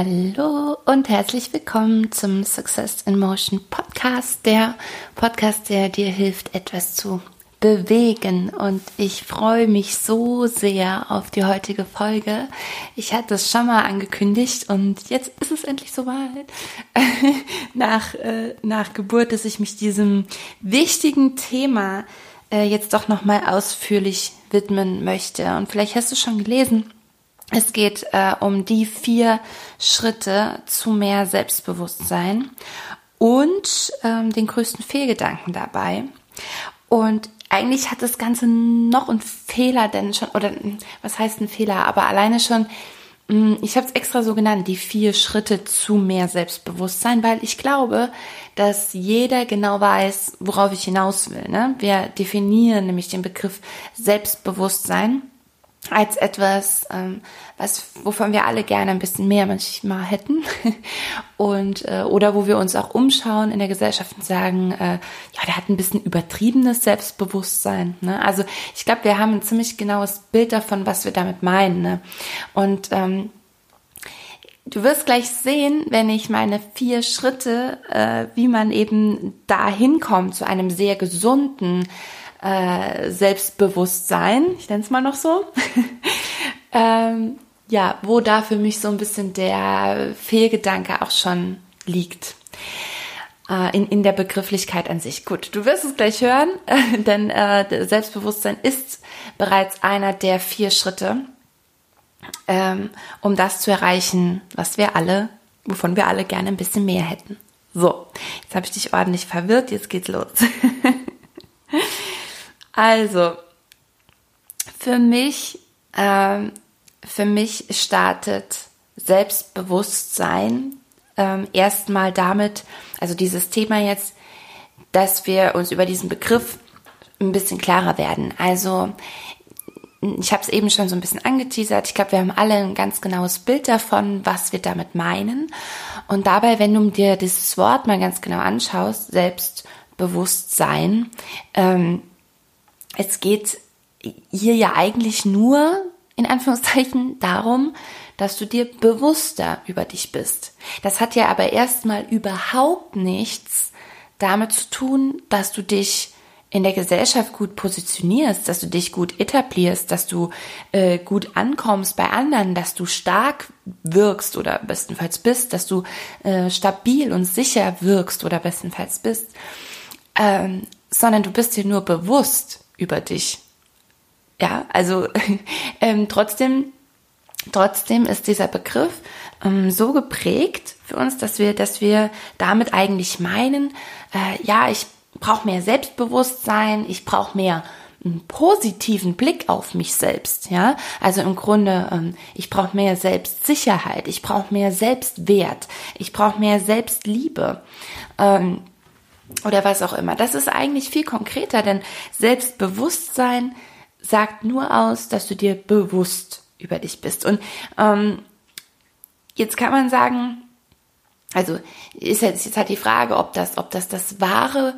Hallo und herzlich willkommen zum Success in Motion Podcast, der Podcast, der dir hilft, etwas zu bewegen. Und ich freue mich so sehr auf die heutige Folge. Ich hatte es schon mal angekündigt und jetzt ist es endlich soweit. nach, äh, nach Geburt, dass ich mich diesem wichtigen Thema äh, jetzt doch nochmal ausführlich widmen möchte. Und vielleicht hast du schon gelesen, es geht äh, um die vier Schritte zu mehr Selbstbewusstsein und ähm, den größten Fehlgedanken dabei. Und eigentlich hat das Ganze noch einen Fehler, denn schon, oder was heißt ein Fehler, aber alleine schon, mm, ich habe es extra so genannt, die vier Schritte zu mehr Selbstbewusstsein, weil ich glaube, dass jeder genau weiß, worauf ich hinaus will. Ne? Wir definieren nämlich den Begriff Selbstbewusstsein als etwas, ähm, was, wovon wir alle gerne ein bisschen mehr manchmal hätten. und, äh, oder wo wir uns auch umschauen in der Gesellschaft und sagen, äh, ja, der hat ein bisschen übertriebenes Selbstbewusstsein. Ne? Also ich glaube, wir haben ein ziemlich genaues Bild davon, was wir damit meinen. Ne? Und ähm, Du wirst gleich sehen, wenn ich meine vier Schritte, äh, wie man eben dahin kommt zu einem sehr gesunden äh, Selbstbewusstsein, ich nenne es mal noch so, ähm, ja, wo da für mich so ein bisschen der Fehlgedanke auch schon liegt. Äh, in, in der Begrifflichkeit an sich. Gut, du wirst es gleich hören, denn äh, Selbstbewusstsein ist bereits einer der vier Schritte, ähm, um das zu erreichen, was wir alle, wovon wir alle gerne ein bisschen mehr hätten. So, jetzt habe ich dich ordentlich verwirrt, jetzt geht's los. Also, für mich, ähm, für mich startet Selbstbewusstsein ähm, erstmal damit, also dieses Thema jetzt, dass wir uns über diesen Begriff ein bisschen klarer werden. Also ich habe es eben schon so ein bisschen angeteasert. Ich glaube, wir haben alle ein ganz genaues Bild davon, was wir damit meinen. Und dabei, wenn du dir dieses Wort mal ganz genau anschaust, Selbstbewusstsein, ähm, es geht hier ja eigentlich nur in Anführungszeichen darum, dass du dir bewusster über dich bist. Das hat ja aber erstmal überhaupt nichts damit zu tun, dass du dich in der Gesellschaft gut positionierst, dass du dich gut etablierst, dass du äh, gut ankommst bei anderen, dass du stark wirkst oder bestenfalls bist, dass du äh, stabil und sicher wirkst oder bestenfalls bist, ähm, sondern du bist dir nur bewusst, über dich. Ja, also ähm, trotzdem, trotzdem ist dieser Begriff ähm, so geprägt für uns, dass wir, dass wir damit eigentlich meinen, äh, ja, ich brauche mehr Selbstbewusstsein, ich brauche mehr einen positiven Blick auf mich selbst, ja. Also im Grunde, ähm, ich brauche mehr Selbstsicherheit, ich brauche mehr Selbstwert, ich brauche mehr Selbstliebe. Ähm, oder was auch immer. Das ist eigentlich viel konkreter, denn Selbstbewusstsein sagt nur aus, dass du dir bewusst über dich bist. Und ähm, jetzt kann man sagen, also ist jetzt, jetzt halt die Frage, ob das, ob das das wahre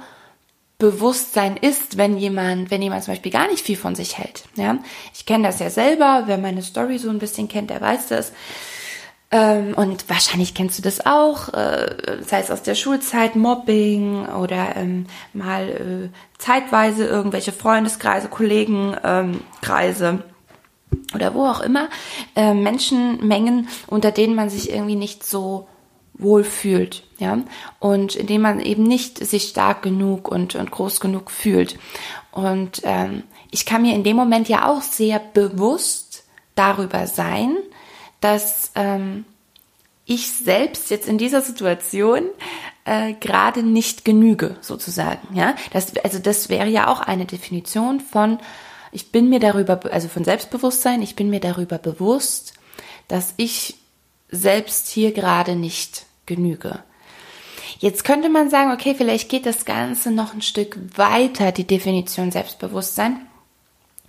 Bewusstsein ist, wenn jemand, wenn jemand zum Beispiel gar nicht viel von sich hält. Ja, ich kenne das ja selber. Wer meine Story so ein bisschen kennt, der weiß das. Ähm, und wahrscheinlich kennst du das auch, äh, sei es aus der Schulzeit, Mobbing oder ähm, mal äh, zeitweise irgendwelche Freundeskreise, Kollegenkreise ähm, oder wo auch immer, äh, Menschenmengen, unter denen man sich irgendwie nicht so wohl fühlt, ja, und indem man eben nicht sich stark genug und, und groß genug fühlt. Und ähm, ich kann mir in dem Moment ja auch sehr bewusst darüber sein, dass ähm, ich selbst jetzt in dieser Situation äh, gerade nicht genüge, sozusagen. Ja, das, also das wäre ja auch eine Definition von, ich bin mir darüber, also von Selbstbewusstsein, ich bin mir darüber bewusst, dass ich selbst hier gerade nicht genüge. Jetzt könnte man sagen, okay, vielleicht geht das Ganze noch ein Stück weiter, die Definition Selbstbewusstsein.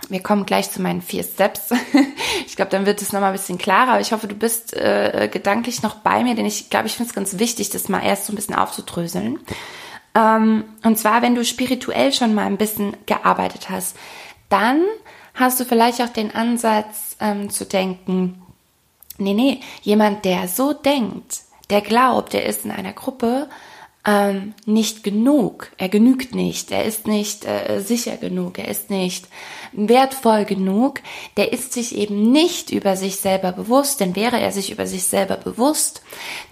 Wir kommen gleich zu meinen vier Steps. ich glaube, dann wird es nochmal ein bisschen klarer. Aber ich hoffe, du bist äh, gedanklich noch bei mir, denn ich glaube, ich finde es ganz wichtig, das mal erst so ein bisschen aufzudröseln. Ähm, und zwar, wenn du spirituell schon mal ein bisschen gearbeitet hast, dann hast du vielleicht auch den Ansatz ähm, zu denken, Nee, nee, jemand, der so denkt, der glaubt, er ist in einer Gruppe ähm, nicht genug, er genügt nicht, er ist nicht äh, sicher genug, er ist nicht wertvoll genug, der ist sich eben nicht über sich selber bewusst, denn wäre er sich über sich selber bewusst,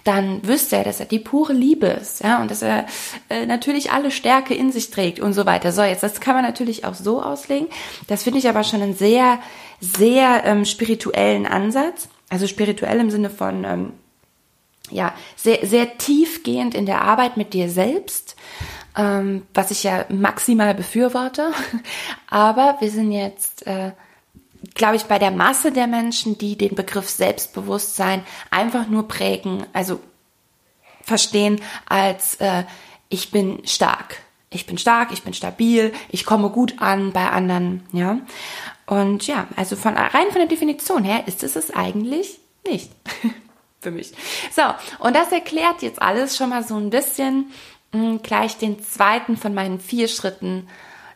dann wüsste er, dass er die pure Liebe ist, ja, und dass er äh, natürlich alle Stärke in sich trägt und so weiter. So, jetzt, das kann man natürlich auch so auslegen. Das finde ich aber schon einen sehr, sehr ähm, spirituellen Ansatz. Also spirituell im Sinne von, ähm, ja, sehr, sehr tiefgehend in der Arbeit mit dir selbst, ähm, was ich ja maximal befürworte. Aber wir sind jetzt, äh, glaube ich, bei der Masse der Menschen, die den Begriff Selbstbewusstsein einfach nur prägen, also verstehen als äh, ich bin stark. Ich bin stark, ich bin stabil, ich komme gut an bei anderen, ja. Und ja, also von rein von der Definition her ist es es eigentlich nicht. Für mich. So, und das erklärt jetzt alles schon mal so ein bisschen mh, hm, gleich den zweiten von meinen vier Schritten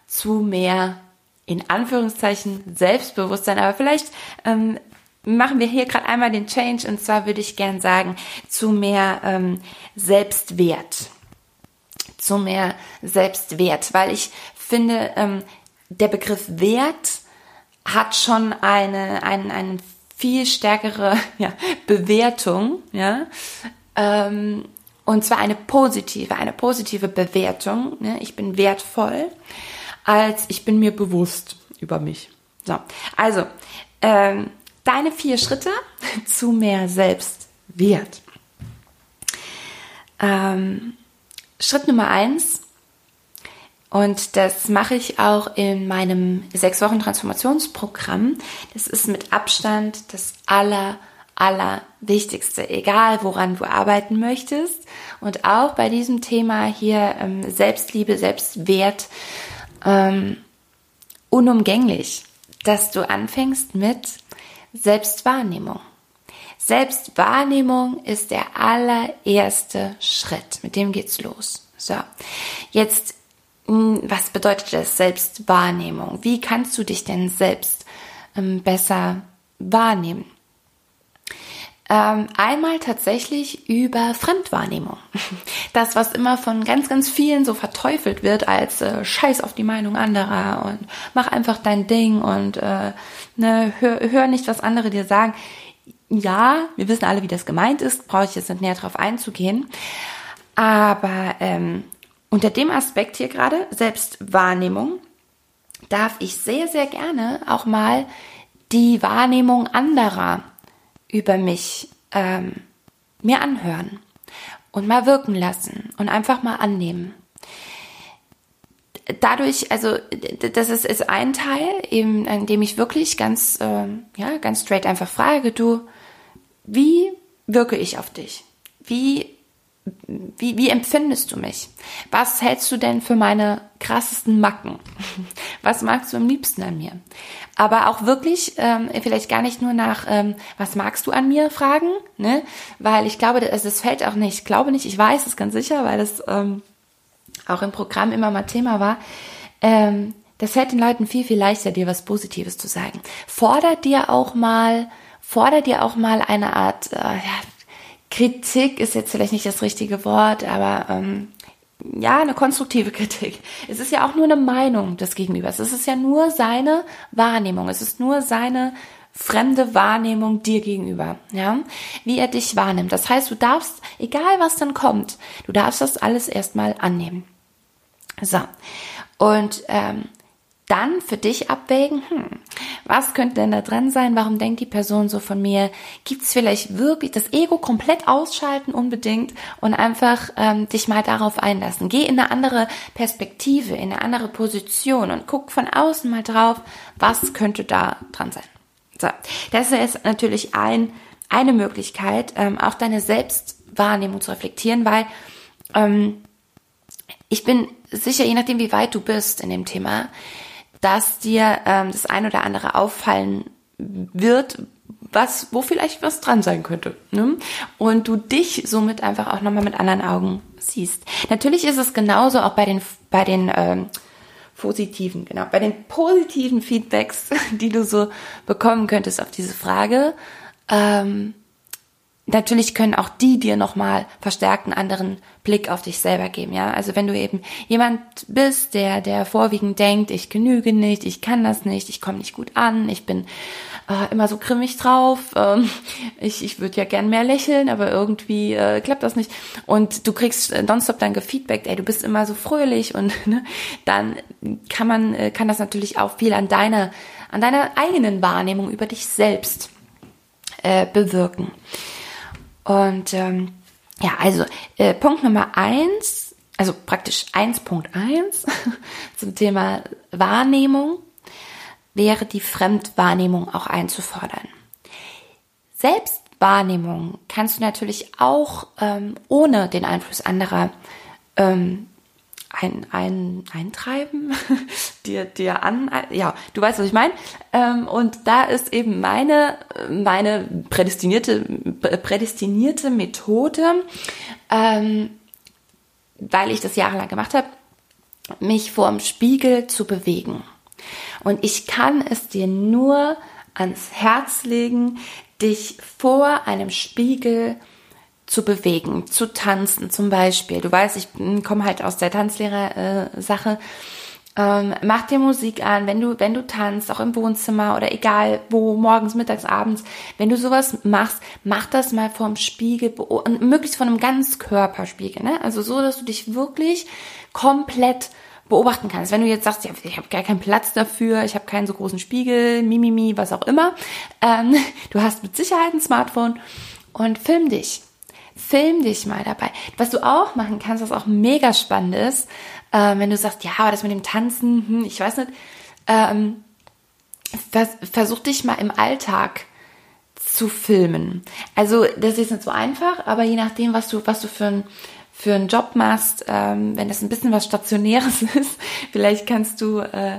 zu mehr in Anführungszeichen Selbstbewusstsein. Aber vielleicht ähm, machen wir hier gerade einmal den Change und zwar würde ich gern sagen zu mehr ähm, Selbstwert. Zu mehr Selbstwert, weil ich finde, ähm, der Begriff Wert hat schon eine, einen, einen viel stärkere ja, Bewertung, ja, ähm, und zwar eine positive, eine positive Bewertung. Ne? Ich bin wertvoll, als ich bin mir bewusst über mich. So, also ähm, deine vier Schritte zu mehr Selbstwert. Ähm, Schritt Nummer eins und das mache ich auch in meinem sechs Wochen Transformationsprogramm. Das ist mit Abstand das aller, aller Wichtigste, egal woran du arbeiten möchtest. Und auch bei diesem Thema hier ähm, Selbstliebe, Selbstwert, ähm, unumgänglich, dass du anfängst mit Selbstwahrnehmung. Selbstwahrnehmung ist der allererste Schritt. Mit dem geht's los. So. Jetzt was bedeutet das Selbstwahrnehmung? Wie kannst du dich denn selbst ähm, besser wahrnehmen? Ähm, einmal tatsächlich über Fremdwahrnehmung. Das, was immer von ganz, ganz vielen so verteufelt wird als äh, Scheiß auf die Meinung anderer und mach einfach dein Ding und äh, ne, hör, hör nicht, was andere dir sagen. Ja, wir wissen alle, wie das gemeint ist, brauche ich jetzt nicht näher drauf einzugehen. Aber ähm, unter dem Aspekt hier gerade, Selbstwahrnehmung, darf ich sehr, sehr gerne auch mal die Wahrnehmung anderer über mich ähm, mir anhören und mal wirken lassen und einfach mal annehmen. Dadurch, also das ist, ist ein Teil, eben, in dem ich wirklich ganz, ähm, ja, ganz straight einfach frage, du, wie wirke ich auf dich? Wie wie, wie empfindest du mich? Was hältst du denn für meine krassesten Macken? Was magst du am liebsten an mir? Aber auch wirklich, ähm, vielleicht gar nicht nur nach, ähm, was magst du an mir fragen, ne? Weil ich glaube, es, es fällt auch nicht, ich glaube nicht, ich weiß es ganz sicher, weil es ähm, auch im Programm immer mal Thema war. Ähm, das fällt den Leuten viel, viel leichter, dir was Positives zu sagen. Fordert dir auch mal, fordert dir auch mal eine Art, äh, ja, Kritik ist jetzt vielleicht nicht das richtige Wort, aber ähm, ja, eine konstruktive Kritik. Es ist ja auch nur eine Meinung des Gegenübers. Es ist ja nur seine Wahrnehmung. Es ist nur seine fremde Wahrnehmung dir gegenüber, ja, wie er dich wahrnimmt. Das heißt, du darfst, egal was dann kommt, du darfst das alles erstmal annehmen. So. Und ähm, dann für dich abwägen, hm, was könnte denn da dran sein? Warum denkt die Person so von mir? Gibt es vielleicht wirklich das Ego komplett ausschalten unbedingt und einfach ähm, dich mal darauf einlassen? Geh in eine andere Perspektive, in eine andere Position und guck von außen mal drauf, was könnte da dran sein. So, das ist natürlich ein, eine Möglichkeit, ähm, auch deine Selbstwahrnehmung zu reflektieren, weil ähm, ich bin sicher, je nachdem, wie weit du bist in dem Thema, dass dir ähm, das ein oder andere auffallen wird, was, wo vielleicht was dran sein könnte. Ne? Und du dich somit einfach auch nochmal mit anderen Augen siehst. Natürlich ist es genauso auch bei den, bei den ähm, positiven, genau, bei den positiven Feedbacks, die du so bekommen könntest auf diese Frage. ähm, natürlich können auch die dir nochmal verstärkt einen anderen Blick auf dich selber geben, ja. Also wenn du eben jemand bist, der, der vorwiegend denkt, ich genüge nicht, ich kann das nicht, ich komme nicht gut an, ich bin äh, immer so grimmig drauf, ähm, ich, ich würde ja gern mehr lächeln, aber irgendwie äh, klappt das nicht. Und du kriegst nonstop dann gefeedbackt, ey, du bist immer so fröhlich und ne, dann kann man, äh, kann das natürlich auch viel an deiner, an deiner eigenen Wahrnehmung über dich selbst äh, bewirken. Und ähm, ja, also äh, Punkt Nummer eins, also praktisch 1.1 zum Thema Wahrnehmung wäre die Fremdwahrnehmung auch einzufordern. Selbstwahrnehmung kannst du natürlich auch ähm, ohne den Einfluss anderer ähm, ein, ein, eintreiben, dir, dir an, ja, du weißt, was ich meine. Ähm, und da ist eben meine, meine prädestinierte, prädestinierte Methode, ähm, weil ich das jahrelang gemacht habe, mich vorm Spiegel zu bewegen. Und ich kann es dir nur ans Herz legen, dich vor einem Spiegel zu bewegen, zu tanzen zum Beispiel. Du weißt, ich komme halt aus der Tanzlehrer-Sache. Ähm, mach dir Musik an, wenn du, wenn du tanzt, auch im Wohnzimmer oder egal wo, morgens, mittags, abends, wenn du sowas machst, mach das mal vorm Spiegel, möglichst von einem Ganzkörperspiegel, ne? Also so, dass du dich wirklich komplett beobachten kannst. Wenn du jetzt sagst, ja, ich habe gar keinen Platz dafür, ich habe keinen so großen Spiegel, mimimi, was auch immer, ähm, du hast mit Sicherheit ein Smartphone und film dich. Film dich mal dabei. Was du auch machen kannst, was auch mega spannend ist, äh, wenn du sagst, ja, aber das mit dem Tanzen, hm, ich weiß nicht, ähm, vers versuch dich mal im Alltag zu filmen. Also das ist nicht so einfach, aber je nachdem, was du, was du für ein für einen Job machst, ähm, wenn das ein bisschen was Stationäres ist, vielleicht kannst du äh,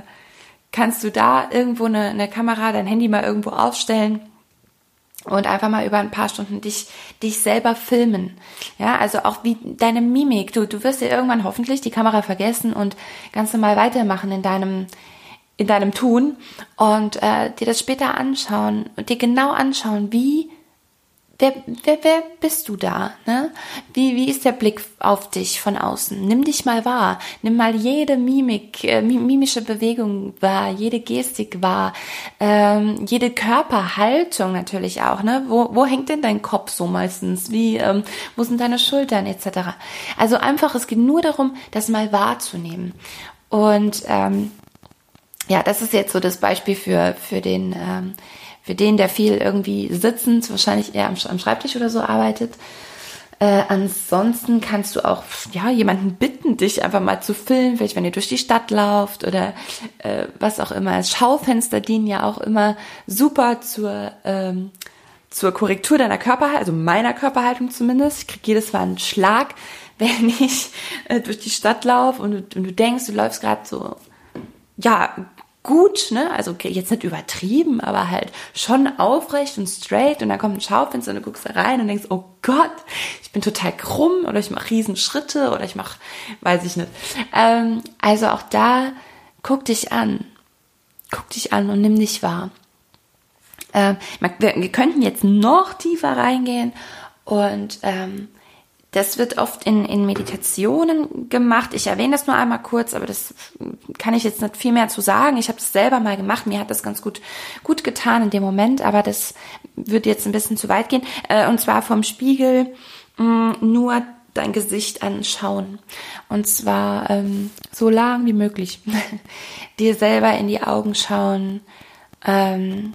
kannst du da irgendwo eine, eine Kamera, dein Handy mal irgendwo aufstellen und einfach mal über ein paar Stunden dich, dich selber filmen. Ja, also auch wie deine Mimik. Du, du wirst dir irgendwann hoffentlich die Kamera vergessen und ganz normal weitermachen in deinem, in deinem Tun und äh, dir das später anschauen und dir genau anschauen, wie wer, wer, wer bist du da? Ne? Wie, wie ist der Blick auf dich von außen? Nimm dich mal wahr. Nimm mal jede Mimik, äh, mimische Bewegung wahr, jede Gestik wahr, ähm, jede Körperhaltung natürlich auch. Ne? Wo, wo hängt denn dein Kopf so meistens? Wie, ähm, wo sind deine Schultern etc.? Also einfach, es geht nur darum, das mal wahrzunehmen. Und ähm, ja, das ist jetzt so das Beispiel für, für den ähm, für den, der viel irgendwie sitzend, wahrscheinlich eher am, am Schreibtisch oder so arbeitet. Äh, ansonsten kannst du auch ja jemanden bitten, dich einfach mal zu filmen, vielleicht wenn ihr durch die Stadt lauft oder äh, was auch immer. Schaufenster dienen ja auch immer super zur ähm, zur Korrektur deiner Körperhaltung, also meiner Körperhaltung zumindest. Ich kriege jedes Mal einen Schlag, wenn ich äh, durch die Stadt laufe und, und du denkst, du läufst gerade so ja gut, ne? Also jetzt nicht übertrieben, aber halt schon aufrecht und straight und dann kommt ein Schaufenster und du guckst da rein und denkst, oh Gott, ich bin total krumm oder ich mache Riesenschritte oder ich mache, weiß ich nicht. Ähm, also auch da guck dich an. Guck dich an und nimm dich wahr. Ähm, wir, wir könnten jetzt noch tiefer reingehen und ähm, das wird oft in, in Meditationen gemacht. Ich erwähne das nur einmal kurz, aber das kann ich jetzt nicht viel mehr zu sagen. Ich habe das selber mal gemacht. Mir hat das ganz gut, gut getan in dem Moment, aber das würde jetzt ein bisschen zu weit gehen. Äh, und zwar vom Spiegel mm, nur dein Gesicht anschauen. Und zwar ähm, so lang wie möglich. Dir selber in die Augen schauen. Ähm,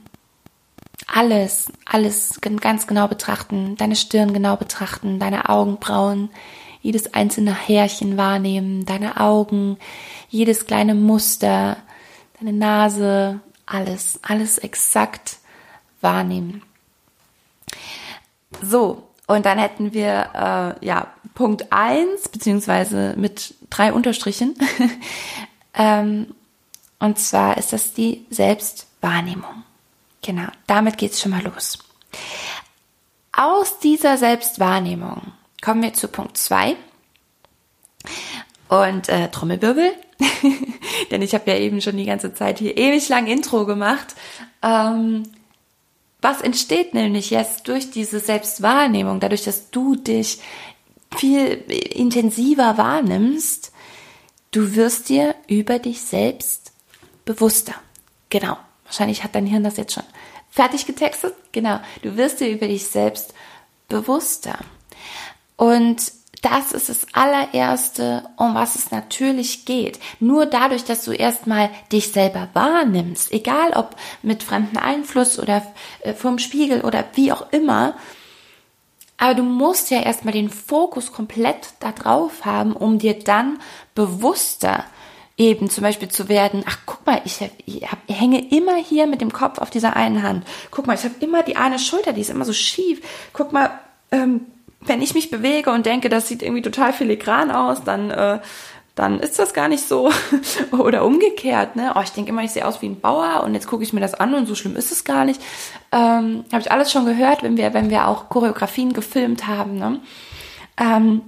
alles, alles ganz genau betrachten, deine Stirn genau betrachten, deine Augenbrauen, jedes einzelne Härchen wahrnehmen, deine Augen, jedes kleine Muster, deine Nase, alles, alles exakt wahrnehmen. So, und dann hätten wir äh, ja Punkt eins beziehungsweise mit drei Unterstrichen. ähm, und zwar ist das die Selbstwahrnehmung. Genau, damit geht's schon mal los. Aus dieser Selbstwahrnehmung kommen wir zu Punkt zwei Und äh, Trommelwirbel, denn ich habe ja eben schon die ganze Zeit hier ewig lang Intro gemacht. Ähm, was entsteht nämlich jetzt durch diese Selbstwahrnehmung, dadurch, dass du dich viel intensiver wahrnimmst, du wirst dir über dich selbst bewusster. Genau. Wahrscheinlich hat dein Hirn das jetzt schon fertig getextet. Genau. Du wirst dir über dich selbst bewusster. Und das ist das allererste, um was es natürlich geht. Nur dadurch, dass du erstmal dich selber wahrnimmst, egal ob mit fremdem Einfluss oder äh, vom Spiegel oder wie auch immer, aber du musst ja erstmal den Fokus komplett da drauf haben, um dir dann bewusster eben zum Beispiel zu werden, ach guck mal, ich, ich, hab, ich hänge immer hier mit dem Kopf auf dieser einen Hand. Guck mal, ich habe immer die eine Schulter, die ist immer so schief. Guck mal, ähm, wenn ich mich bewege und denke, das sieht irgendwie total filigran aus, dann, äh, dann ist das gar nicht so. Oder umgekehrt, ne? Oh, ich denke immer, ich sehe aus wie ein Bauer und jetzt gucke ich mir das an und so schlimm ist es gar nicht. Ähm, Habe ich alles schon gehört, wenn wir, wenn wir auch Choreografien gefilmt haben, ne? Ähm,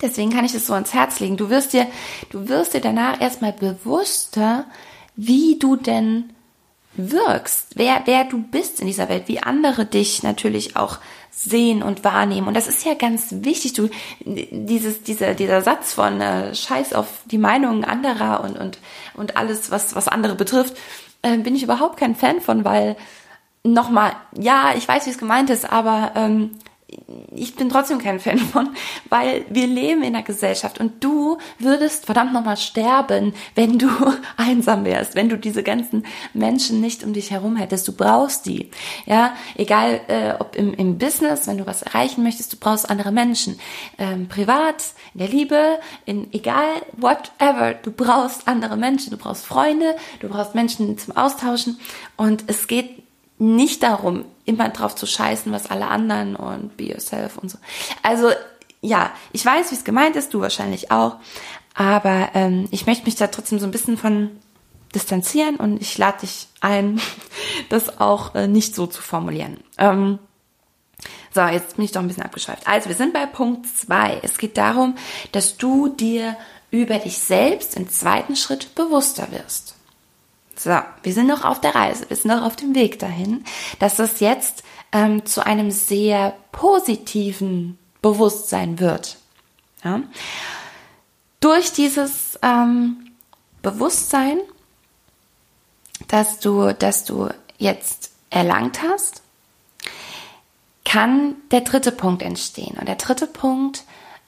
deswegen kann ich es so ans Herz legen. Du wirst dir, du wirst dir danach erstmal bewusster, wie du denn wirkst, wer, wer du bist in dieser Welt, wie andere dich natürlich auch sehen und wahrnehmen. Und das ist ja ganz wichtig. Du, dieses, dieser, dieser Satz von äh, Scheiß auf die Meinungen anderer und, und, und alles, was, was andere betrifft, äh, bin ich überhaupt kein Fan von, weil nochmal, ja, ich weiß, wie es gemeint ist, aber ähm, ich bin trotzdem kein Fan von, weil wir leben in einer Gesellschaft und du würdest verdammt nochmal sterben, wenn du einsam wärst, wenn du diese ganzen Menschen nicht um dich herum hättest. Du brauchst die. Ja, egal äh, ob im, im Business, wenn du was erreichen möchtest, du brauchst andere Menschen. Ähm, privat, in der Liebe, in egal, whatever, du brauchst andere Menschen, du brauchst Freunde, du brauchst Menschen zum Austauschen und es geht nicht darum, immer drauf zu scheißen, was alle anderen und be yourself und so. Also ja, ich weiß, wie es gemeint ist, du wahrscheinlich auch, aber ähm, ich möchte mich da trotzdem so ein bisschen von distanzieren und ich lade dich ein, das auch äh, nicht so zu formulieren. Ähm, so, jetzt bin ich doch ein bisschen abgeschweift. Also, wir sind bei Punkt zwei. Es geht darum, dass du dir über dich selbst im zweiten Schritt bewusster wirst. So, wir sind noch auf der Reise, wir sind noch auf dem Weg dahin, dass das jetzt ähm, zu einem sehr positiven Bewusstsein wird. Ja? Durch dieses ähm, Bewusstsein, dass du, dass du jetzt erlangt hast, kann der dritte Punkt entstehen. Und der dritte Punkt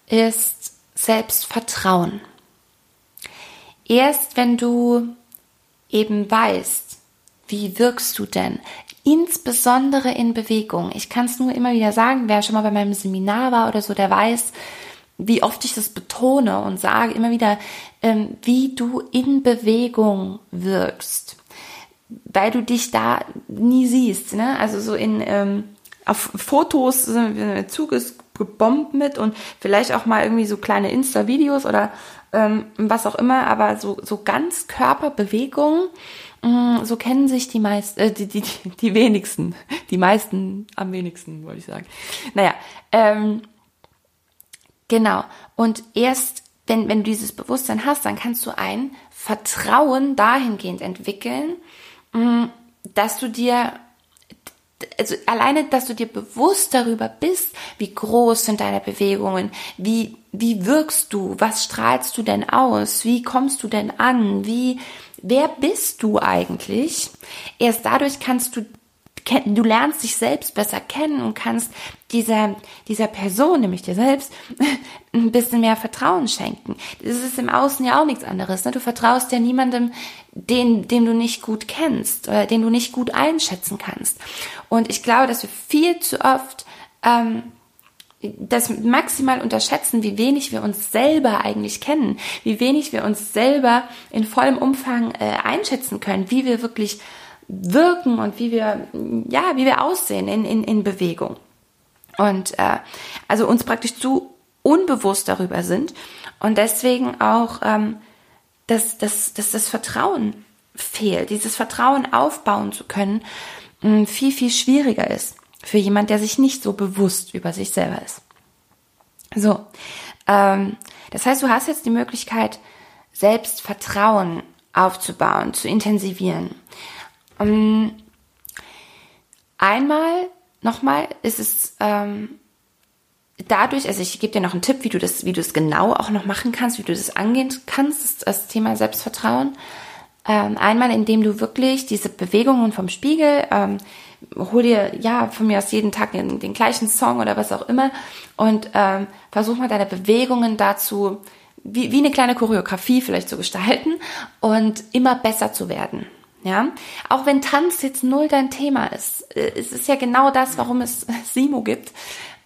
ist Selbstvertrauen. Erst wenn du eben weißt, wie wirkst du denn? Insbesondere in Bewegung. Ich kann es nur immer wieder sagen, wer schon mal bei meinem Seminar war oder so, der weiß, wie oft ich das betone und sage immer wieder, ähm, wie du in Bewegung wirkst. Weil du dich da nie siehst. Ne? Also so in ähm, auf Fotos, der Zug ist gebombt mit und vielleicht auch mal irgendwie so kleine Insta-Videos oder ähm, was auch immer, aber so, so ganz Körperbewegungen, mh, mm, so kennen sich die meisten, äh, die, die, die wenigsten, die meisten am wenigsten, wollte ich sagen. Naja, ähm, genau. Und erst wenn, wenn du dieses Bewusstsein hast, dann kannst du ein Vertrauen dahingehend entwickeln, mh, mm, dass du dir also alleine, dass du dir bewusst darüber bist, wie groß sind deine Bewegungen, wie, wie wirkst du, was strahlst du denn aus, wie kommst du denn an, wie, wer bist du eigentlich? Erst dadurch kannst du du lernst dich selbst besser kennen und kannst dieser, dieser Person, nämlich dir selbst, ein bisschen mehr Vertrauen schenken. Das ist im Außen ja auch nichts anderes. Ne? Du vertraust ja niemandem, den, den du nicht gut kennst oder den du nicht gut einschätzen kannst. Und ich glaube, dass wir viel zu oft ähm, das maximal unterschätzen, wie wenig wir uns selber eigentlich kennen, wie wenig wir uns selber in vollem Umfang äh, einschätzen können, wie wir wirklich wirken und wie wir, ja, wie wir aussehen in, in, in Bewegung. Und äh, also uns praktisch zu unbewusst darüber sind und deswegen auch, ähm, dass, dass, dass das Vertrauen fehlt, dieses Vertrauen aufbauen zu können, mh, viel, viel schwieriger ist für jemand, der sich nicht so bewusst über sich selber ist. So, ähm, das heißt, du hast jetzt die Möglichkeit, Selbstvertrauen aufzubauen, zu intensivieren. Ähm, einmal, nochmal, ist es ähm, dadurch, also ich gebe dir noch einen Tipp, wie du das, wie du es genau auch noch machen kannst, wie du das angehen kannst, das, Thema Selbstvertrauen. Ähm, einmal, indem du wirklich diese Bewegungen vom Spiegel, ähm, hol dir ja von mir aus jeden Tag den, den gleichen Song oder was auch immer und ähm, versuch mal deine Bewegungen dazu wie, wie eine kleine Choreografie vielleicht zu gestalten und immer besser zu werden. Ja, auch wenn Tanz jetzt null dein Thema ist, äh, es ist ja genau das, warum es Simo gibt.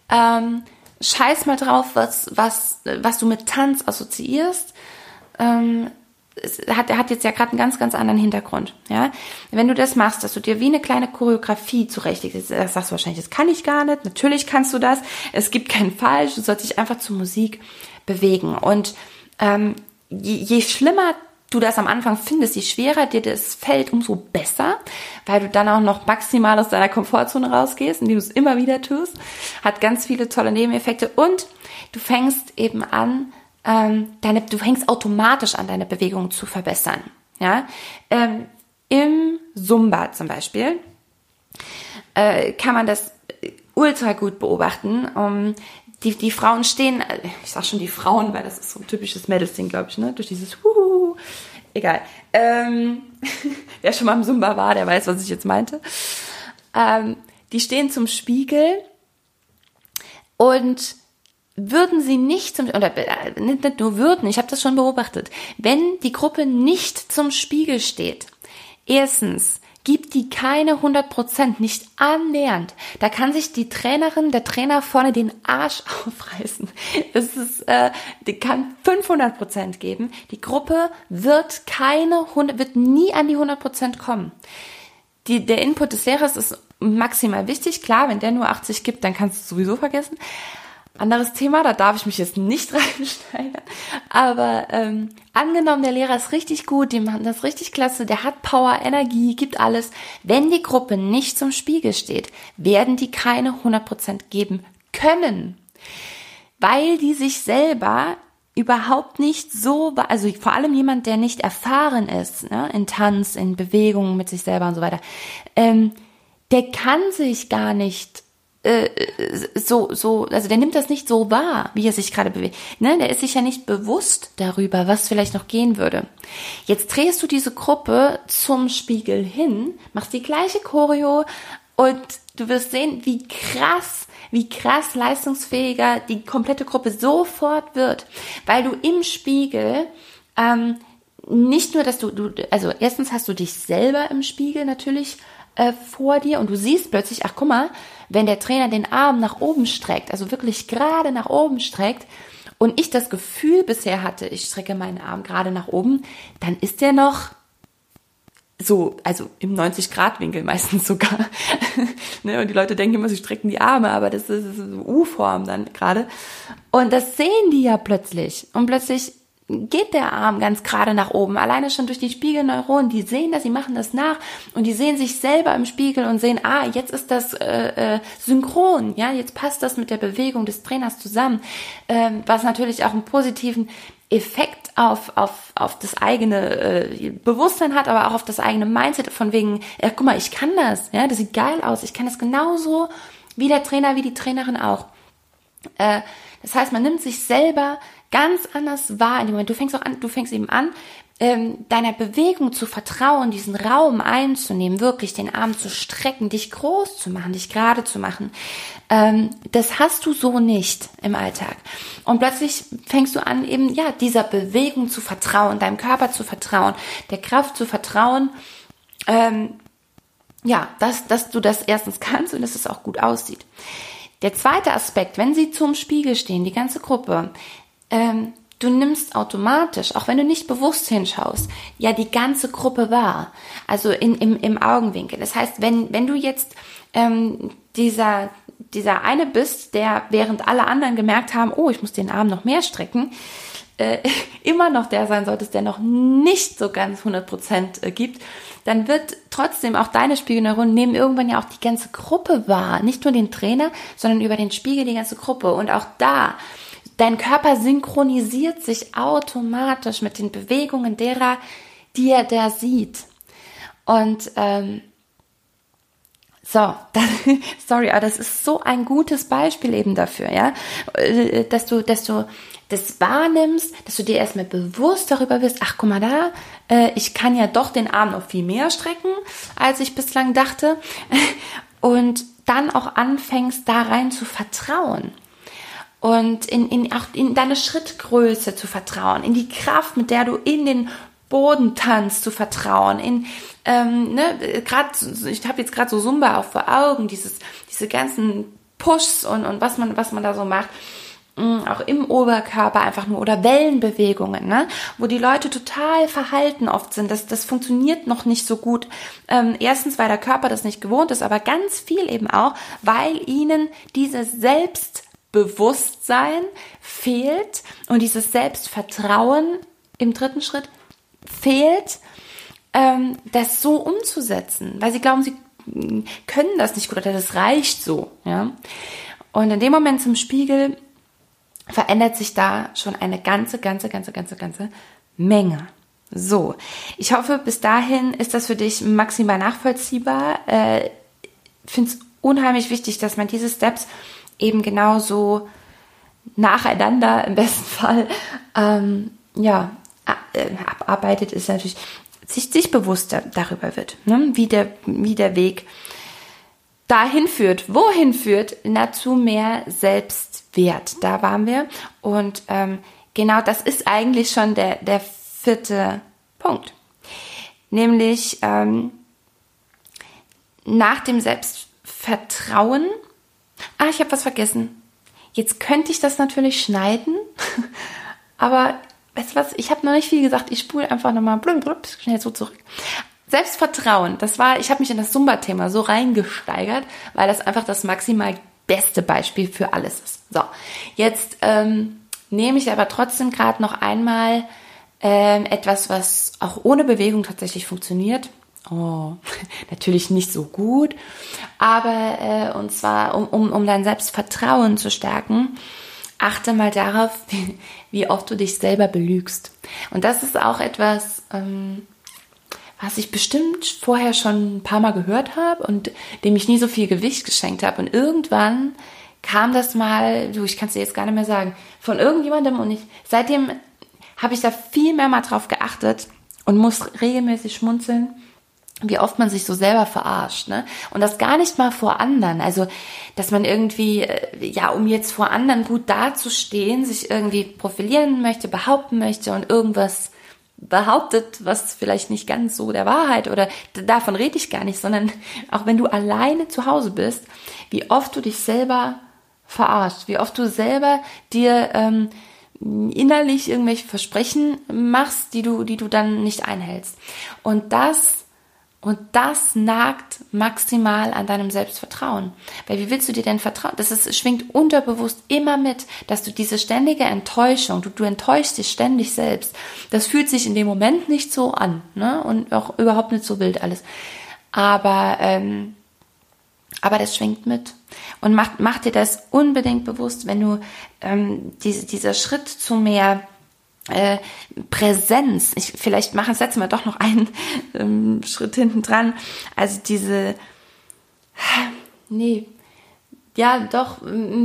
Ähm, scheiß mal drauf, was, was, was du mit Tanz assoziierst. Ähm, es hat, hat jetzt ja gerade einen ganz, ganz anderen Hintergrund. Ja, wenn du das machst, dass du dir wie eine kleine Choreografie zurechtlegst, das sagst du wahrscheinlich, das kann ich gar nicht. Natürlich kannst du das. Es gibt kein Falsch. Du sollst dich einfach zur Musik bewegen. Und ähm, je, je schlimmer du das am Anfang findest, je schwerer dir das fällt, umso besser, weil du dann auch noch maximal aus deiner Komfortzone rausgehst, indem du es immer wieder tust. Hat ganz viele tolle Nebeneffekte und du fängst eben an, ähm, deine, du fängst automatisch an, deine Bewegung zu verbessern. Ja, ähm, im Zumba zum Beispiel äh, kann man das ultra gut beobachten. Um, die, die Frauen stehen, ich sag schon die Frauen, weil das ist so ein typisches Mädelsding, glaube ich, ne? Durch dieses Huhu. Egal. Ähm, wer schon mal im Zumba war, der weiß, was ich jetzt meinte. Ähm, die stehen zum Spiegel und würden sie nicht zum oder äh, nicht nur würden, ich habe das schon beobachtet, wenn die Gruppe nicht zum Spiegel steht. Erstens gibt die keine 100 Prozent, nicht annähernd. Da kann sich die Trainerin, der Trainer vorne den Arsch aufreißen. Das ist, äh, die kann 500 Prozent geben. Die Gruppe wird keine 100, wird nie an die 100 Prozent kommen. Die, der Input des Lehrers ist maximal wichtig. Klar, wenn der nur 80 gibt, dann kannst du es sowieso vergessen. Anderes Thema, da darf ich mich jetzt nicht reinsteigern. Aber ähm, angenommen, der Lehrer ist richtig gut, die machen das richtig klasse, der hat Power, Energie, gibt alles. Wenn die Gruppe nicht zum Spiegel steht, werden die keine 100% geben können. Weil die sich selber überhaupt nicht so, also vor allem jemand, der nicht erfahren ist, ne, in Tanz, in Bewegungen mit sich selber und so weiter, ähm, der kann sich gar nicht so, so, also der nimmt das nicht so wahr, wie er sich gerade bewegt. Ne? Der ist sich ja nicht bewusst darüber, was vielleicht noch gehen würde. Jetzt drehst du diese Gruppe zum Spiegel hin, machst die gleiche Choreo und du wirst sehen, wie krass, wie krass leistungsfähiger die komplette Gruppe sofort wird, weil du im Spiegel ähm, nicht nur, dass du, du, also erstens hast du dich selber im Spiegel natürlich äh, vor dir und du siehst plötzlich, ach guck mal, wenn der Trainer den Arm nach oben streckt, also wirklich gerade nach oben streckt, und ich das Gefühl bisher hatte, ich strecke meinen Arm gerade nach oben, dann ist der noch so, also im 90-Grad-Winkel meistens sogar. ne? Und die Leute denken immer, sie strecken die Arme, aber das ist, so U-Form dann gerade. Und das sehen die ja plötzlich. Und plötzlich geht der Arm ganz gerade nach oben. Alleine schon durch die Spiegelneuronen. Die sehen das, die machen das nach und die sehen sich selber im Spiegel und sehen, ah, jetzt ist das äh, äh, synchron. Ja, jetzt passt das mit der Bewegung des Trainers zusammen. Ähm, was natürlich auch einen positiven Effekt auf, auf, auf das eigene äh, Bewusstsein hat, aber auch auf das eigene Mindset von wegen, äh, guck mal, ich kann das. Ja, das sieht geil aus. Ich kann das genauso wie der Trainer, wie die Trainerin auch. Äh, das heißt, man nimmt sich selber ganz anders wahr in dem Moment. Du fängst auch an, du fängst eben an, ähm, deiner Bewegung zu vertrauen, diesen Raum einzunehmen, wirklich den Arm zu strecken, dich groß zu machen, dich gerade zu machen. Ähm, das hast du so nicht im Alltag. Und plötzlich fängst du an, eben ja dieser Bewegung zu vertrauen, deinem Körper zu vertrauen, der Kraft zu vertrauen. Ähm, ja, dass, dass du das erstens kannst und dass es auch gut aussieht. Der zweite Aspekt, wenn sie zum Spiegel stehen, die ganze Gruppe, ähm, du nimmst automatisch, auch wenn du nicht bewusst hinschaust, ja die ganze Gruppe wahr, also in, im, im Augenwinkel. Das heißt, wenn, wenn du jetzt ähm, dieser, dieser eine bist, der während alle anderen gemerkt haben, oh, ich muss den Arm noch mehr strecken, äh, immer noch der sein solltest, der noch nicht so ganz 100% äh, gibt, dann wird trotzdem auch deine Spiegelneuronen nehmen irgendwann ja auch die ganze Gruppe wahr. Nicht nur den Trainer, sondern über den Spiegel die ganze Gruppe. Und auch da Dein Körper synchronisiert sich automatisch mit den Bewegungen derer, die er da sieht. Und ähm, So, das, sorry, aber das ist so ein gutes Beispiel eben dafür, ja, äh, dass du, dass du das wahrnimmst, dass du dir erstmal bewusst darüber wirst, ach guck mal da, äh, ich kann ja doch den Arm noch viel mehr strecken, als ich bislang dachte. Und dann auch anfängst, da rein zu vertrauen. Und in, in, auch in deine Schrittgröße zu vertrauen, in die Kraft, mit der du in den Boden tanzt, zu vertrauen, in ähm, ne, gerade ich habe jetzt gerade so Zumba auch vor Augen, dieses diese ganzen Pushs und und was man was man da so macht Mm, auch im Oberkörper einfach nur oder Wellenbewegungen, ne? wo die Leute total verhalten oft sind. Das, das funktioniert noch nicht so gut. Ähm, erstens, weil der Körper das nicht gewohnt ist, aber ganz viel eben auch, weil ihnen dieses Selbstbewusstsein fehlt und dieses Selbstvertrauen im dritten Schritt fehlt, ähm, das so umzusetzen, weil sie glauben, sie können das nicht gut oder das reicht so, ja. Und in dem Moment zum Spiegel verändert sich da schon eine ganze, ganze, ganze, ganze, ganze Menge. So, ich hoffe, bis dahin ist das für dich maximal nachvollziehbar. Äh, Finde es unheimlich wichtig, dass man diese Steps eben genauso nacheinander im besten Fall ähm, ja äh, abarbeitet, ist natürlich sich, sich bewusster darüber wird, ne? wie, der, wie der Weg dahin führt. Wohin führt? Na, zu mehr Selbst wert. Da waren wir. Und ähm, genau das ist eigentlich schon der, der vierte Punkt. Nämlich ähm, nach dem Selbstvertrauen. Ah, ich habe was vergessen. Jetzt könnte ich das natürlich schneiden, aber weißt du was, ich habe noch nicht viel gesagt. Ich spule einfach nochmal blub, blub, schnell so zurück. Selbstvertrauen, das war, ich habe mich in das Zumba-Thema so reingesteigert, weil das einfach das maximal beste Beispiel für alles ist. So, jetzt ähm, nehme ich aber trotzdem gerade noch einmal ähm, etwas, was auch ohne Bewegung tatsächlich funktioniert. Oh, natürlich nicht so gut, aber äh, und zwar, um, um, um dein Selbstvertrauen zu stärken, achte mal darauf, wie, wie oft du dich selber belügst. Und das ist auch etwas, ähm, was ich bestimmt vorher schon ein paar Mal gehört habe und dem ich nie so viel Gewicht geschenkt habe. Und irgendwann kam das mal, du, ich kann es dir jetzt gar nicht mehr sagen, von irgendjemandem und ich, seitdem habe ich da viel mehr mal drauf geachtet und muss regelmäßig schmunzeln, wie oft man sich so selber verarscht, ne? Und das gar nicht mal vor anderen. Also, dass man irgendwie, äh, ja, um jetzt vor anderen gut dazustehen, sich irgendwie profilieren möchte, behaupten möchte und irgendwas behauptet, was vielleicht nicht ganz so der Wahrheit oder davon rede ich gar nicht, sondern auch wenn du alleine zu Hause bist, wie oft du dich selber verarscht, wie oft du selber dir ähm, innerlich irgendwelche Versprechen machst, die du, die du dann nicht einhältst. Und das und das nagt maximal an deinem Selbstvertrauen. Weil wie willst du dir denn vertrauen? Das ist, schwingt unterbewusst immer mit, dass du diese ständige Enttäuschung, du, du enttäuschst dich ständig selbst. Das fühlt sich in dem Moment nicht so an, ne? Und auch überhaupt nicht so wild alles. Aber, ähm, aber das schwingt mit. Und mach, mach dir das unbedingt bewusst, wenn du ähm, diese, dieser Schritt zu mehr äh, Präsenz. Ich, vielleicht machen, setzen wir doch noch einen ähm, Schritt hinten dran. Also diese, nee, ja, doch,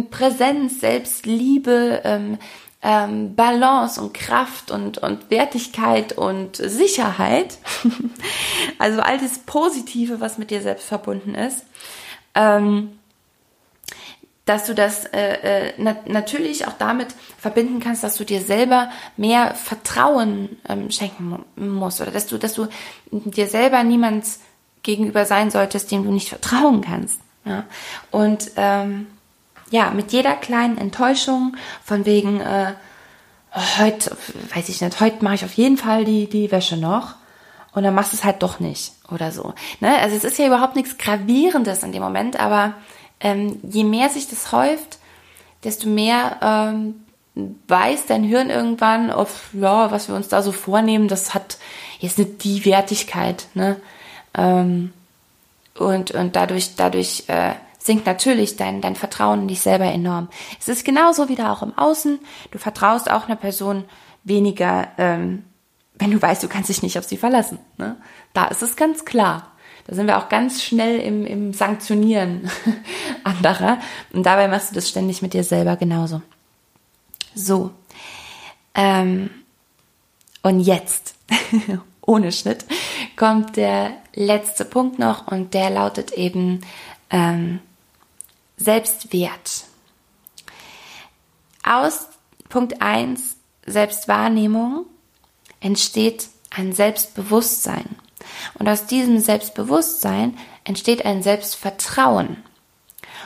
Präsenz, Selbstliebe, ähm, ähm, Balance und Kraft und, und Wertigkeit und Sicherheit. also all das Positive, was mit dir selbst verbunden ist. Ähm, dass du das äh, äh, na natürlich auch damit verbinden kannst, dass du dir selber mehr Vertrauen ähm, schenken musst oder dass du, dass du dir selber niemand gegenüber sein solltest, dem du nicht vertrauen kannst. Ja? Und ähm, ja, mit jeder kleinen Enttäuschung von wegen äh, heute, weiß ich nicht, heute mache ich auf jeden Fall die, die Wäsche noch und dann machst du es halt doch nicht oder so. Ne? Also es ist ja überhaupt nichts Gravierendes in dem Moment, aber ähm, je mehr sich das häuft, desto mehr ähm, weiß dein Hirn irgendwann, auf, ja, was wir uns da so vornehmen, das hat jetzt nicht die Wertigkeit, ne? Ähm, und, und dadurch, dadurch äh, sinkt natürlich dein, dein Vertrauen in dich selber enorm. Es ist genauso wieder auch im Außen. Du vertraust auch einer Person weniger, ähm, wenn du weißt, du kannst dich nicht auf sie verlassen. Ne? Da ist es ganz klar. Da sind wir auch ganz schnell im, im Sanktionieren anderer. Und dabei machst du das ständig mit dir selber genauso. So. Ähm, und jetzt, ohne Schnitt, kommt der letzte Punkt noch und der lautet eben ähm, Selbstwert. Aus Punkt 1 Selbstwahrnehmung entsteht ein Selbstbewusstsein. Und aus diesem Selbstbewusstsein entsteht ein Selbstvertrauen.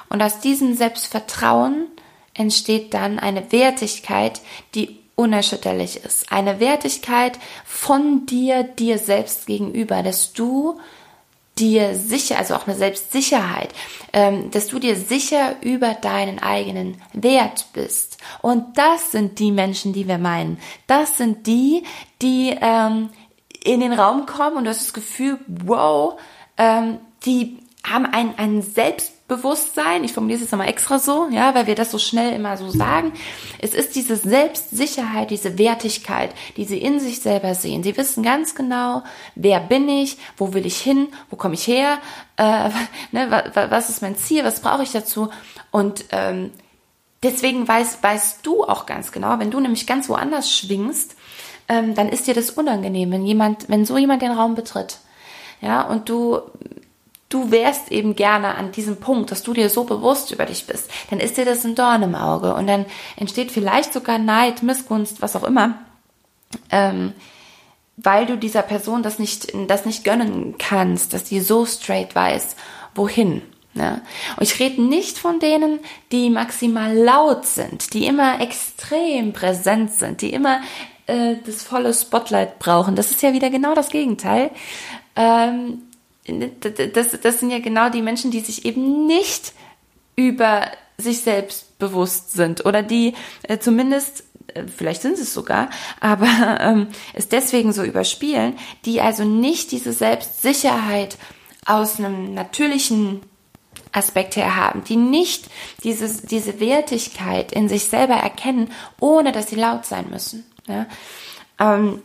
Und aus diesem Selbstvertrauen entsteht dann eine Wertigkeit, die unerschütterlich ist. Eine Wertigkeit von dir, dir selbst gegenüber, dass du dir sicher, also auch eine Selbstsicherheit, ähm, dass du dir sicher über deinen eigenen Wert bist. Und das sind die Menschen, die wir meinen. Das sind die, die ähm, in den Raum kommen und du hast das Gefühl, wow, ähm, die haben ein, ein Selbstbewusstsein, ich formuliere es jetzt nochmal extra so, ja, weil wir das so schnell immer so sagen. Es ist diese Selbstsicherheit, diese Wertigkeit, die sie in sich selber sehen. Sie wissen ganz genau, wer bin ich, wo will ich hin, wo komme ich her, äh, ne, was ist mein Ziel, was brauche ich dazu und ähm, deswegen weißt, weißt du auch ganz genau, wenn du nämlich ganz woanders schwingst, ähm, dann ist dir das unangenehm, wenn jemand, wenn so jemand den Raum betritt. Ja, und du du wärst eben gerne an diesem Punkt, dass du dir so bewusst über dich bist, dann ist dir das ein Dorn im Auge und dann entsteht vielleicht sogar Neid, Missgunst, was auch immer, ähm, weil du dieser Person das nicht, das nicht gönnen kannst, dass die so straight weiß, wohin. Ne? Und ich rede nicht von denen, die maximal laut sind, die immer extrem präsent sind, die immer äh, das volle Spotlight brauchen. Das ist ja wieder genau das Gegenteil. Ähm, das, das sind ja genau die Menschen, die sich eben nicht über sich selbst bewusst sind oder die äh, zumindest, äh, vielleicht sind sie es sogar, aber ähm, es deswegen so überspielen, die also nicht diese Selbstsicherheit aus einem natürlichen Aspekt her haben, die nicht dieses, diese Wertigkeit in sich selber erkennen, ohne dass sie laut sein müssen. Ja? Ähm,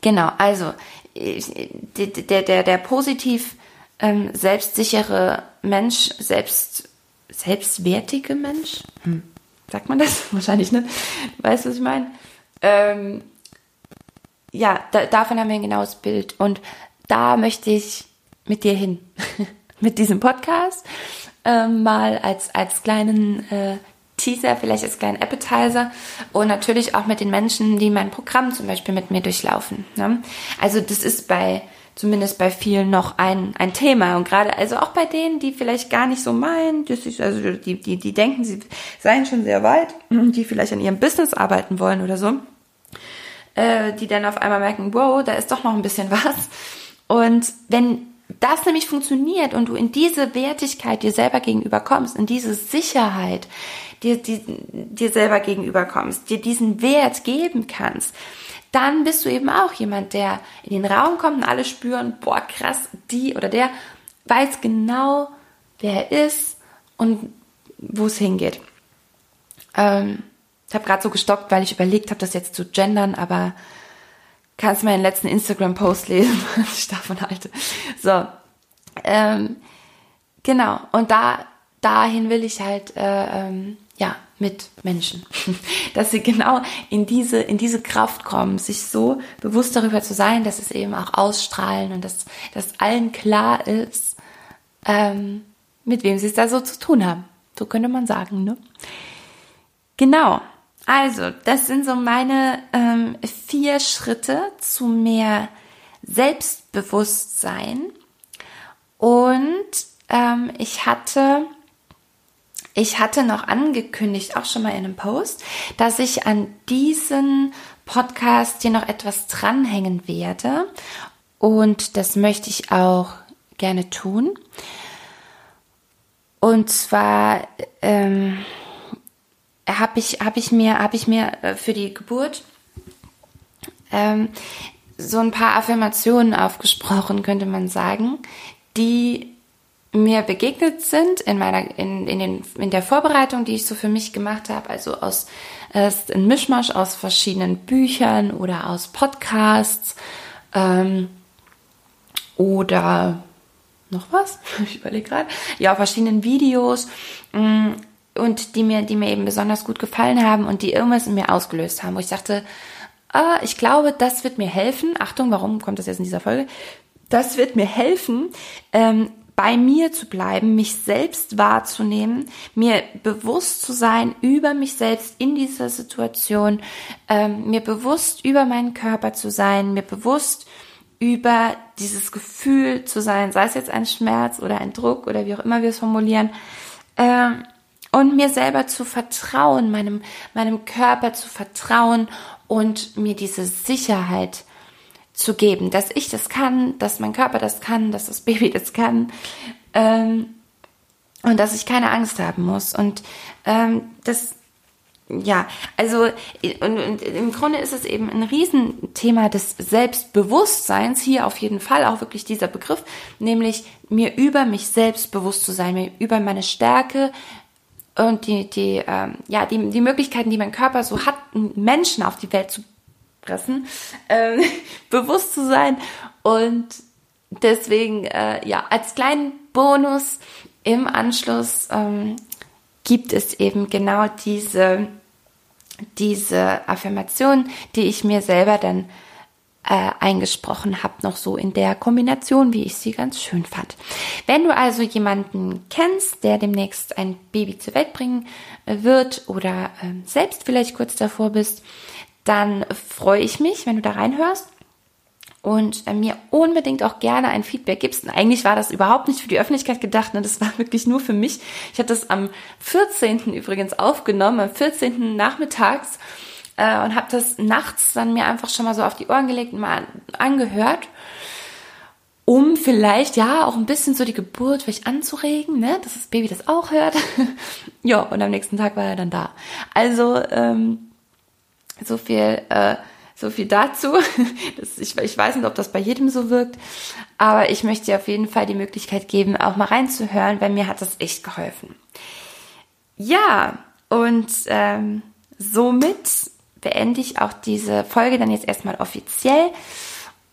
genau, also der, der, der positiv ähm, selbstsichere Mensch, selbst, selbstwertige Mensch, hm. sagt man das? Wahrscheinlich nicht. Weißt du, was ich meine? Ähm, ja, da, davon haben wir ein genaues Bild. Und da möchte ich mit dir hin. mit diesem Podcast. Ähm, mal als, als kleinen äh, Teaser, vielleicht als kleinen Appetizer und natürlich auch mit den Menschen, die mein Programm zum Beispiel mit mir durchlaufen. Ne? Also das ist bei zumindest bei vielen noch ein, ein Thema und gerade also auch bei denen, die vielleicht gar nicht so meinen, ist, also die, die, die denken, sie seien schon sehr weit, die vielleicht an ihrem Business arbeiten wollen oder so, äh, die dann auf einmal merken, wow, da ist doch noch ein bisschen was. Und wenn das nämlich funktioniert und du in diese Wertigkeit dir selber gegenüber kommst, in diese Sicherheit, dir, dir, dir selber gegenüber kommst, dir diesen Wert geben kannst, dann bist du eben auch jemand, der in den Raum kommt und alle spüren, boah, krass, die oder der weiß genau, wer er ist und wo es hingeht. Ähm, ich habe gerade so gestockt, weil ich überlegt habe, das jetzt zu gendern, aber kannst meinen letzten Instagram-Post lesen, was ich davon halte. So, ähm, genau. Und da dahin will ich halt äh, ähm, ja, mit Menschen. Dass sie genau in diese, in diese Kraft kommen, sich so bewusst darüber zu sein, dass es eben auch ausstrahlen und dass, dass allen klar ist, ähm, mit wem sie es da so zu tun haben. So könnte man sagen, ne? Genau. Also, das sind so meine ähm, vier Schritte zu mehr Selbstbewusstsein. Und ähm, ich hatte ich hatte noch angekündigt, auch schon mal in einem Post, dass ich an diesen Podcast hier noch etwas dranhängen werde. Und das möchte ich auch gerne tun. Und zwar ähm, habe ich, hab ich mir, hab ich mir äh, für die Geburt ähm, so ein paar Affirmationen aufgesprochen, könnte man sagen, die mir begegnet sind in meiner in, in, den, in der Vorbereitung, die ich so für mich gemacht habe, also aus äh, ein Mischmasch aus verschiedenen Büchern oder aus Podcasts ähm, oder noch was? Ich überlege gerade. Ja, verschiedenen Videos mm, und die mir, die mir eben besonders gut gefallen haben und die irgendwas in mir ausgelöst haben, wo ich dachte, ah, ich glaube, das wird mir helfen. Achtung, warum kommt das jetzt in dieser Folge? Das wird mir helfen, ähm, bei mir zu bleiben, mich selbst wahrzunehmen, mir bewusst zu sein über mich selbst in dieser Situation, ähm, mir bewusst über meinen Körper zu sein, mir bewusst über dieses Gefühl zu sein, sei es jetzt ein Schmerz oder ein Druck oder wie auch immer wir es formulieren, ähm, und mir selber zu vertrauen, meinem, meinem Körper zu vertrauen und mir diese Sicherheit zu geben, dass ich das kann, dass mein Körper das kann, dass das Baby das kann ähm, und dass ich keine Angst haben muss. Und ähm, das, ja, also und, und im Grunde ist es eben ein Riesenthema des Selbstbewusstseins, hier auf jeden Fall auch wirklich dieser Begriff, nämlich mir über mich selbst bewusst zu sein, mir über meine Stärke, und die, die, ähm, ja, die, die Möglichkeiten, die mein Körper so hat, Menschen auf die Welt zu fressen, ähm, bewusst zu sein. Und deswegen, äh, ja, als kleinen Bonus im Anschluss ähm, gibt es eben genau diese, diese Affirmation, die ich mir selber dann äh, eingesprochen habe, noch so in der Kombination, wie ich sie ganz schön fand. Wenn du also jemanden kennst, der demnächst ein Baby zur Welt bringen äh, wird oder äh, selbst vielleicht kurz davor bist, dann freue ich mich, wenn du da reinhörst und äh, mir unbedingt auch gerne ein Feedback gibst. Und eigentlich war das überhaupt nicht für die Öffentlichkeit gedacht, ne? das war wirklich nur für mich. Ich hatte das am 14. übrigens aufgenommen, am 14. nachmittags äh, und habe das nachts dann mir einfach schon mal so auf die Ohren gelegt und mal angehört um vielleicht ja auch ein bisschen so die Geburt vielleicht anzuregen, ne, dass das Baby das auch hört. ja, und am nächsten Tag war er dann da. Also ähm, so viel, äh, so viel dazu. Das, ich, ich weiß nicht, ob das bei jedem so wirkt, aber ich möchte dir auf jeden Fall die Möglichkeit geben, auch mal reinzuhören, weil mir hat das echt geholfen. Ja, und ähm, somit beende ich auch diese Folge dann jetzt erstmal offiziell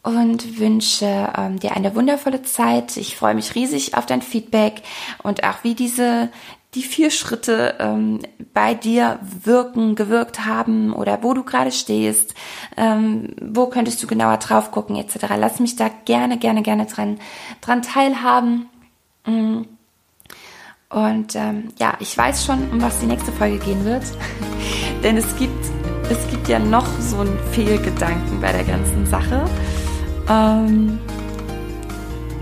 und wünsche ähm, dir eine wundervolle Zeit. Ich freue mich riesig auf dein Feedback und auch wie diese die vier Schritte ähm, bei dir wirken, gewirkt haben oder wo du gerade stehst, ähm, wo könntest du genauer drauf gucken etc. Lass mich da gerne, gerne, gerne dran, dran teilhaben. Mm. Und ähm, ja, ich weiß schon, um was die nächste Folge gehen wird, denn es gibt, es gibt ja noch so einen Fehlgedanken bei der ganzen Sache. Ähm,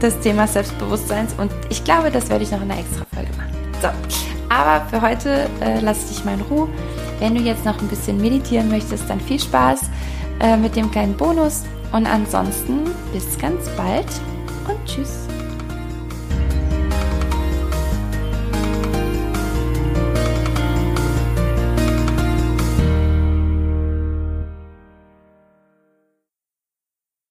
des Themas Selbstbewusstseins und ich glaube, das werde ich noch in einer extra Folge machen. So, aber für heute äh, lasse ich dich mal in Ruhe. Wenn du jetzt noch ein bisschen meditieren möchtest, dann viel Spaß äh, mit dem kleinen Bonus. Und ansonsten bis ganz bald und tschüss.